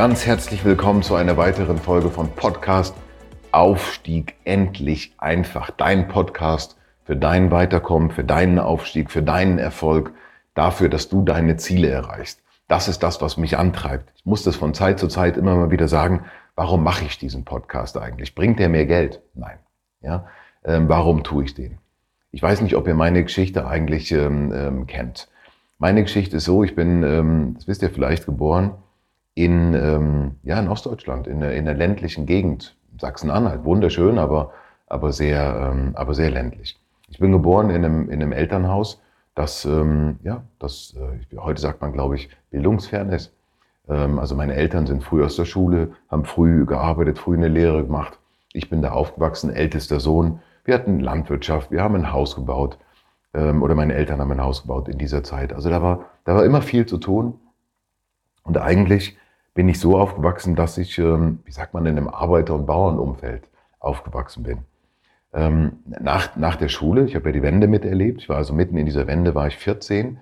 Ganz herzlich willkommen zu einer weiteren Folge von Podcast Aufstieg endlich einfach. Dein Podcast für dein Weiterkommen, für deinen Aufstieg, für deinen Erfolg, dafür, dass du deine Ziele erreichst. Das ist das, was mich antreibt. Ich muss das von Zeit zu Zeit immer mal wieder sagen. Warum mache ich diesen Podcast eigentlich? Bringt der mir Geld? Nein. Ja. Ähm, warum tue ich den? Ich weiß nicht, ob ihr meine Geschichte eigentlich ähm, ähm, kennt. Meine Geschichte ist so, ich bin, ähm, das wisst ihr vielleicht, geboren in, ähm, ja, in Ostdeutschland, in der, in der ländlichen Gegend, Sachsen-Anhalt. Wunderschön, aber, aber, sehr, ähm, aber sehr ländlich. Ich bin geboren in einem, in einem Elternhaus, das, ähm, ja, das äh, heute sagt man, glaube ich, bildungsfern ist. Ähm, also meine Eltern sind früh aus der Schule, haben früh gearbeitet, früh eine Lehre gemacht. Ich bin da aufgewachsen, ältester Sohn. Wir hatten Landwirtschaft, wir haben ein Haus gebaut. Ähm, oder meine Eltern haben ein Haus gebaut in dieser Zeit. Also da war, da war immer viel zu tun. Und eigentlich bin ich so aufgewachsen, dass ich, ähm, wie sagt man, in einem Arbeiter- und Bauernumfeld aufgewachsen bin. Ähm, nach, nach der Schule, ich habe ja die Wende miterlebt, ich war also mitten in dieser Wende, war ich 14.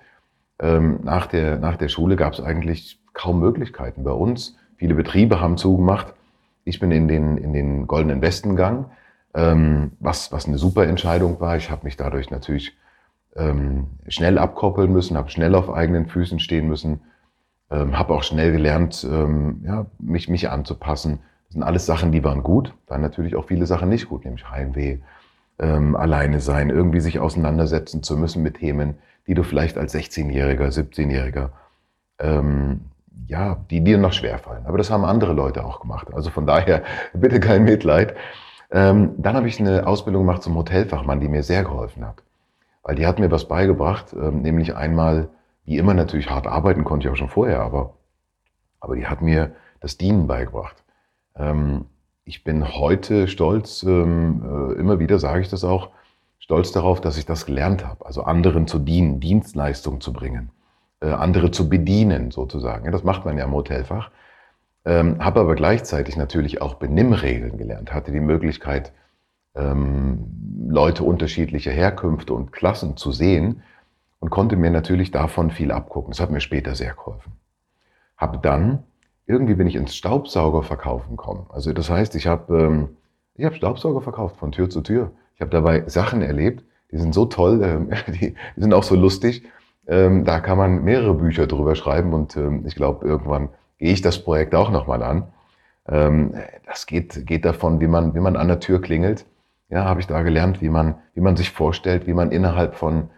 Ähm, nach, der, nach der Schule gab es eigentlich kaum Möglichkeiten bei uns. Viele Betriebe haben zugemacht. Ich bin in den, in den Goldenen Westen gegangen, was, was eine super Entscheidung war. Ich habe mich dadurch natürlich schnell abkoppeln müssen, habe schnell auf eigenen Füßen stehen müssen, ähm, habe auch schnell gelernt, ähm, ja, mich, mich anzupassen. Das sind alles Sachen, die waren gut. Dann natürlich auch viele Sachen nicht gut, nämlich Heimweh, ähm, alleine sein, irgendwie sich auseinandersetzen zu müssen mit Themen, die du vielleicht als 16-Jähriger, 17-Jähriger, ähm, ja, die dir noch schwerfallen. Aber das haben andere Leute auch gemacht. Also von daher bitte kein Mitleid. Ähm, dann habe ich eine Ausbildung gemacht zum Hotelfachmann, die mir sehr geholfen hat. Weil die hat mir was beigebracht, ähm, nämlich einmal wie immer natürlich hart arbeiten konnte ich auch schon vorher, aber, aber die hat mir das Dienen beigebracht. Ähm, ich bin heute stolz, ähm, äh, immer wieder sage ich das auch, stolz darauf, dass ich das gelernt habe. Also anderen zu dienen, Dienstleistung zu bringen, äh, andere zu bedienen sozusagen. Ja, das macht man ja im Hotelfach. Ähm, habe aber gleichzeitig natürlich auch Benimmregeln gelernt, hatte die Möglichkeit, ähm, Leute unterschiedlicher Herkünfte und Klassen zu sehen und konnte mir natürlich davon viel abgucken. Das hat mir später sehr geholfen. Habe dann, irgendwie bin ich ins Staubsaugerverkaufen gekommen. Also das heißt, ich habe ähm, ich hab Staubsauger verkauft von Tür zu Tür. Ich habe dabei Sachen erlebt, die sind so toll, ähm, die, die, sind auch so lustig. Ähm, da kann man mehrere Bücher drüber schreiben und ähm, ich glaube, irgendwann gehe ich das Projekt auch nochmal an. Ähm, das geht, geht davon, wie man, wie man an der Tür klingelt. Ja, habe ich da gelernt, wie man, wie man sich vorstellt, wie man innerhalb von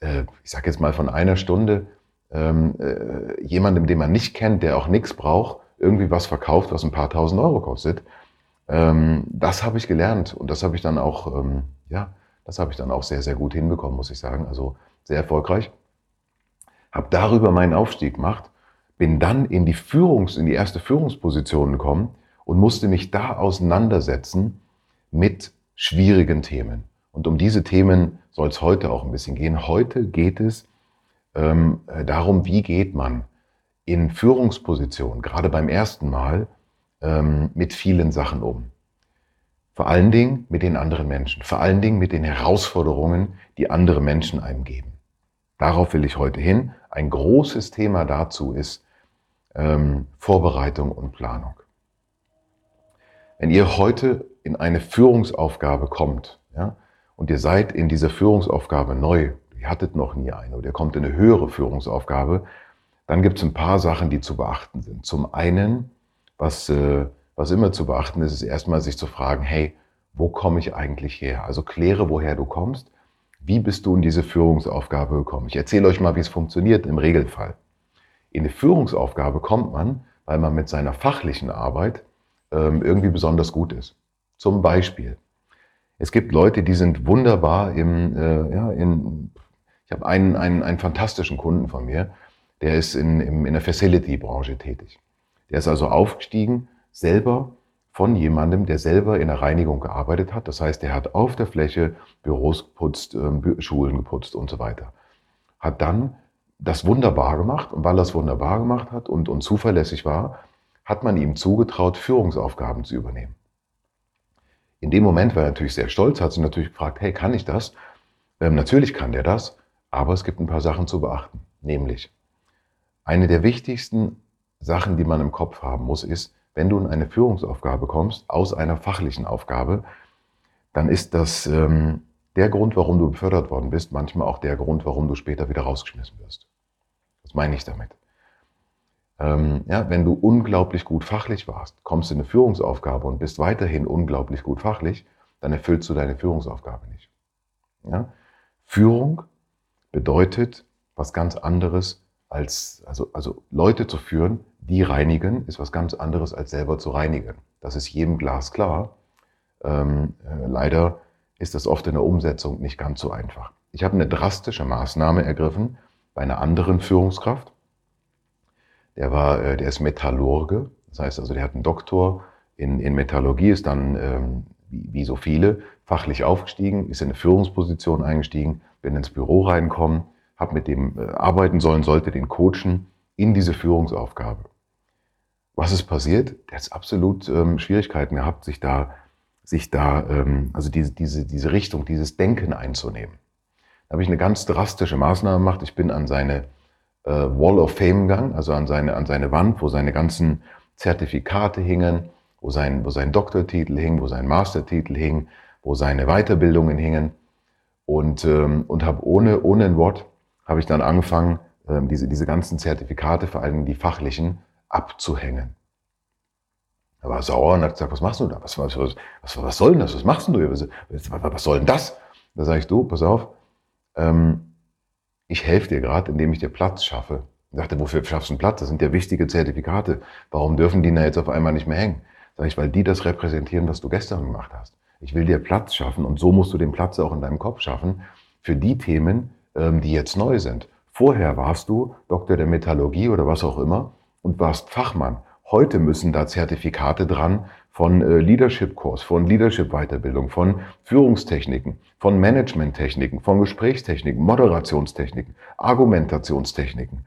äh, ich sage jetzt mal von einer Stunde, ähm, äh, jemandem, den man nicht kennt, der auch nichts braucht, irgendwie was verkauft, was ein paar tausend Euro kostet. Ähm, das habe ich gelernt und das habe ich dann auch, ähm, ja, das habe ich dann auch sehr, sehr gut hinbekommen, muss ich sagen. Also sehr erfolgreich. Habe darüber meinen Aufstieg gemacht, bin dann in die Führungs-, in die erste Führungsposition gekommen und musste mich da auseinandersetzen mit schwierigen Themen. Und um diese Themen soll es heute auch ein bisschen gehen. Heute geht es ähm, darum, wie geht man in Führungspositionen, gerade beim ersten Mal, ähm, mit vielen Sachen um. Vor allen Dingen mit den anderen Menschen, vor allen Dingen mit den Herausforderungen, die andere Menschen einem geben. Darauf will ich heute hin. Ein großes Thema dazu ist ähm, Vorbereitung und Planung. Wenn ihr heute in eine Führungsaufgabe kommt, ja, und ihr seid in dieser Führungsaufgabe neu, ihr hattet noch nie eine oder ihr kommt in eine höhere Führungsaufgabe, dann gibt es ein paar Sachen, die zu beachten sind. Zum einen, was, äh, was immer zu beachten ist, ist erstmal sich zu fragen, hey, wo komme ich eigentlich her? Also kläre, woher du kommst. Wie bist du in diese Führungsaufgabe gekommen? Ich erzähle euch mal, wie es funktioniert im Regelfall. In eine Führungsaufgabe kommt man, weil man mit seiner fachlichen Arbeit ähm, irgendwie besonders gut ist. Zum Beispiel, es gibt Leute, die sind wunderbar im, äh, ja, in, ich habe einen, einen, einen fantastischen Kunden von mir, der ist in, in, in der Facility-Branche tätig. Der ist also aufgestiegen, selber von jemandem, der selber in der Reinigung gearbeitet hat. Das heißt, er hat auf der Fläche Büros geputzt, äh, Schulen geputzt und so weiter. Hat dann das wunderbar gemacht und weil er es wunderbar gemacht hat und, und zuverlässig war, hat man ihm zugetraut, Führungsaufgaben zu übernehmen. In dem Moment war er natürlich sehr stolz, hat sich natürlich gefragt, hey, kann ich das? Ähm, natürlich kann der das, aber es gibt ein paar Sachen zu beachten. Nämlich, eine der wichtigsten Sachen, die man im Kopf haben muss, ist, wenn du in eine Führungsaufgabe kommst, aus einer fachlichen Aufgabe, dann ist das ähm, der Grund, warum du befördert worden bist, manchmal auch der Grund, warum du später wieder rausgeschmissen wirst. Was meine ich damit? Ähm, ja, wenn du unglaublich gut fachlich warst, kommst in eine Führungsaufgabe und bist weiterhin unglaublich gut fachlich, dann erfüllst du deine Führungsaufgabe nicht. Ja? Führung bedeutet was ganz anderes als, also, also Leute zu führen, die reinigen, ist was ganz anderes als selber zu reinigen. Das ist jedem Glas klar. Ähm, äh, leider ist das oft in der Umsetzung nicht ganz so einfach. Ich habe eine drastische Maßnahme ergriffen bei einer anderen Führungskraft. Der war, äh, der ist Metallurge, das heißt also, der hat einen Doktor in, in Metallurgie, ist dann ähm, wie, so viele fachlich aufgestiegen, ist in eine Führungsposition eingestiegen, bin ins Büro reinkommen, habe mit dem äh, arbeiten sollen, sollte den coachen in diese Führungsaufgabe. Was ist passiert? Der hat absolut ähm, Schwierigkeiten gehabt, sich da, sich da, ähm, also diese, diese, diese Richtung, dieses Denken einzunehmen. Da habe ich eine ganz drastische Maßnahme gemacht. Ich bin an seine äh, Wall of Fame gegangen, also an seine, an seine Wand, wo seine ganzen Zertifikate hingen, wo sein, wo sein Doktortitel hing, wo sein Mastertitel hing, wo seine Weiterbildungen hingen. Und, ähm, und habe ohne, ohne ein Wort habe ich dann angefangen, ähm, diese, diese ganzen Zertifikate, vor allem die fachlichen, abzuhängen. Er war sauer und hat gesagt, was machst du da? Was, was, was, was soll denn das? Was machst du? Was, was soll denn das? Da sage ich, du, pass auf, ähm, ich helfe dir gerade, indem ich dir Platz schaffe. Ich dachte, wofür schaffst du einen Platz? Das sind ja wichtige Zertifikate. Warum dürfen die da jetzt auf einmal nicht mehr hängen? Sag ich, weil die das repräsentieren, was du gestern gemacht hast. Ich will dir Platz schaffen und so musst du den Platz auch in deinem Kopf schaffen für die Themen, ähm, die jetzt neu sind. Vorher warst du Doktor der Metallurgie oder was auch immer und warst Fachmann. Heute müssen da Zertifikate dran von äh, Leadership-Kurs, von Leadership-Weiterbildung, von Führungstechniken, von Management-Techniken, von Gesprächstechniken, Moderationstechniken, Argumentationstechniken,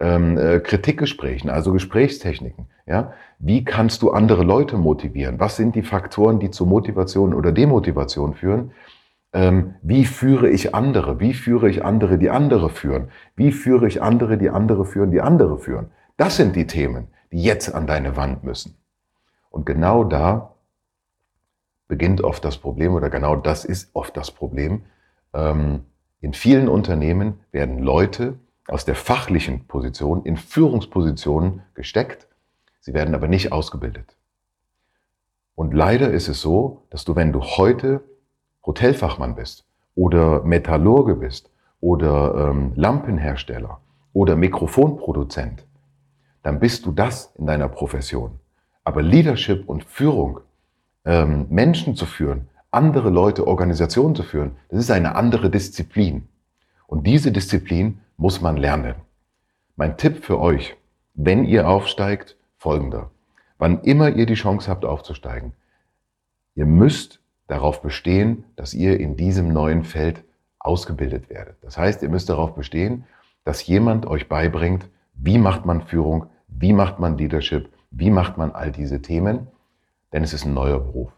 ähm, äh, Kritikgesprächen, also Gesprächstechniken. Ja? Wie kannst du andere Leute motivieren? Was sind die Faktoren, die zu Motivation oder Demotivation führen? Ähm, wie führe ich andere? Wie führe ich andere, die andere führen? Wie führe ich andere, die andere führen, die andere führen? Das sind die Themen, die jetzt an deine Wand müssen. Und genau da beginnt oft das Problem oder genau das ist oft das Problem. Ähm, in vielen Unternehmen werden Leute aus der fachlichen Position in Führungspositionen gesteckt. Sie werden aber nicht ausgebildet. Und leider ist es so, dass du, wenn du heute Hotelfachmann bist oder Metallurge bist oder ähm, Lampenhersteller oder Mikrofonproduzent, dann bist du das in deiner Profession. Aber Leadership und Führung, ähm, Menschen zu führen, andere Leute, Organisationen zu führen, das ist eine andere Disziplin. Und diese Disziplin muss man lernen. Mein Tipp für euch, wenn ihr aufsteigt, folgender. Wann immer ihr die Chance habt aufzusteigen, ihr müsst darauf bestehen, dass ihr in diesem neuen Feld ausgebildet werdet. Das heißt, ihr müsst darauf bestehen, dass jemand euch beibringt, wie macht man Führung, wie macht man Leadership, wie macht man all diese Themen, denn es ist ein neuer Beruf.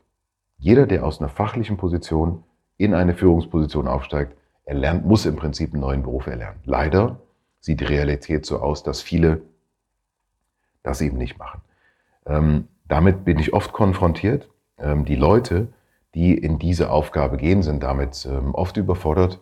Jeder, der aus einer fachlichen Position in eine Führungsposition aufsteigt, er lernt, muss im Prinzip einen neuen Beruf erlernen. Leider sieht die Realität so aus, dass viele das eben nicht machen. Ähm, damit bin ich oft konfrontiert. Ähm, die Leute, die in diese Aufgabe gehen, sind damit ähm, oft überfordert.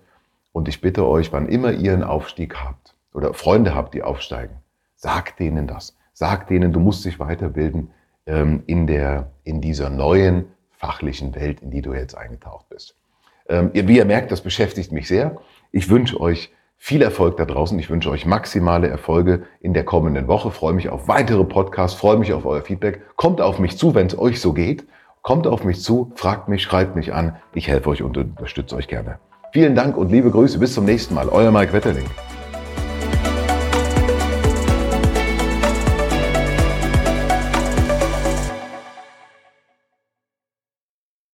Und ich bitte euch, wann immer ihr einen Aufstieg habt oder Freunde habt, die aufsteigen, sagt denen das. Sagt denen, du musst dich weiterbilden ähm, in, der, in dieser neuen fachlichen Welt, in die du jetzt eingetaucht bist. Ähm, wie ihr merkt, das beschäftigt mich sehr. Ich wünsche euch viel Erfolg da draußen. Ich wünsche euch maximale Erfolge in der kommenden Woche. Freue mich auf weitere Podcasts, freue mich auf euer Feedback. Kommt auf mich zu, wenn es euch so geht. Kommt auf mich zu, fragt mich, schreibt mich an. Ich helfe euch und unterstütze euch gerne. Vielen Dank und liebe Grüße. Bis zum nächsten Mal. Euer Mike Wetterling.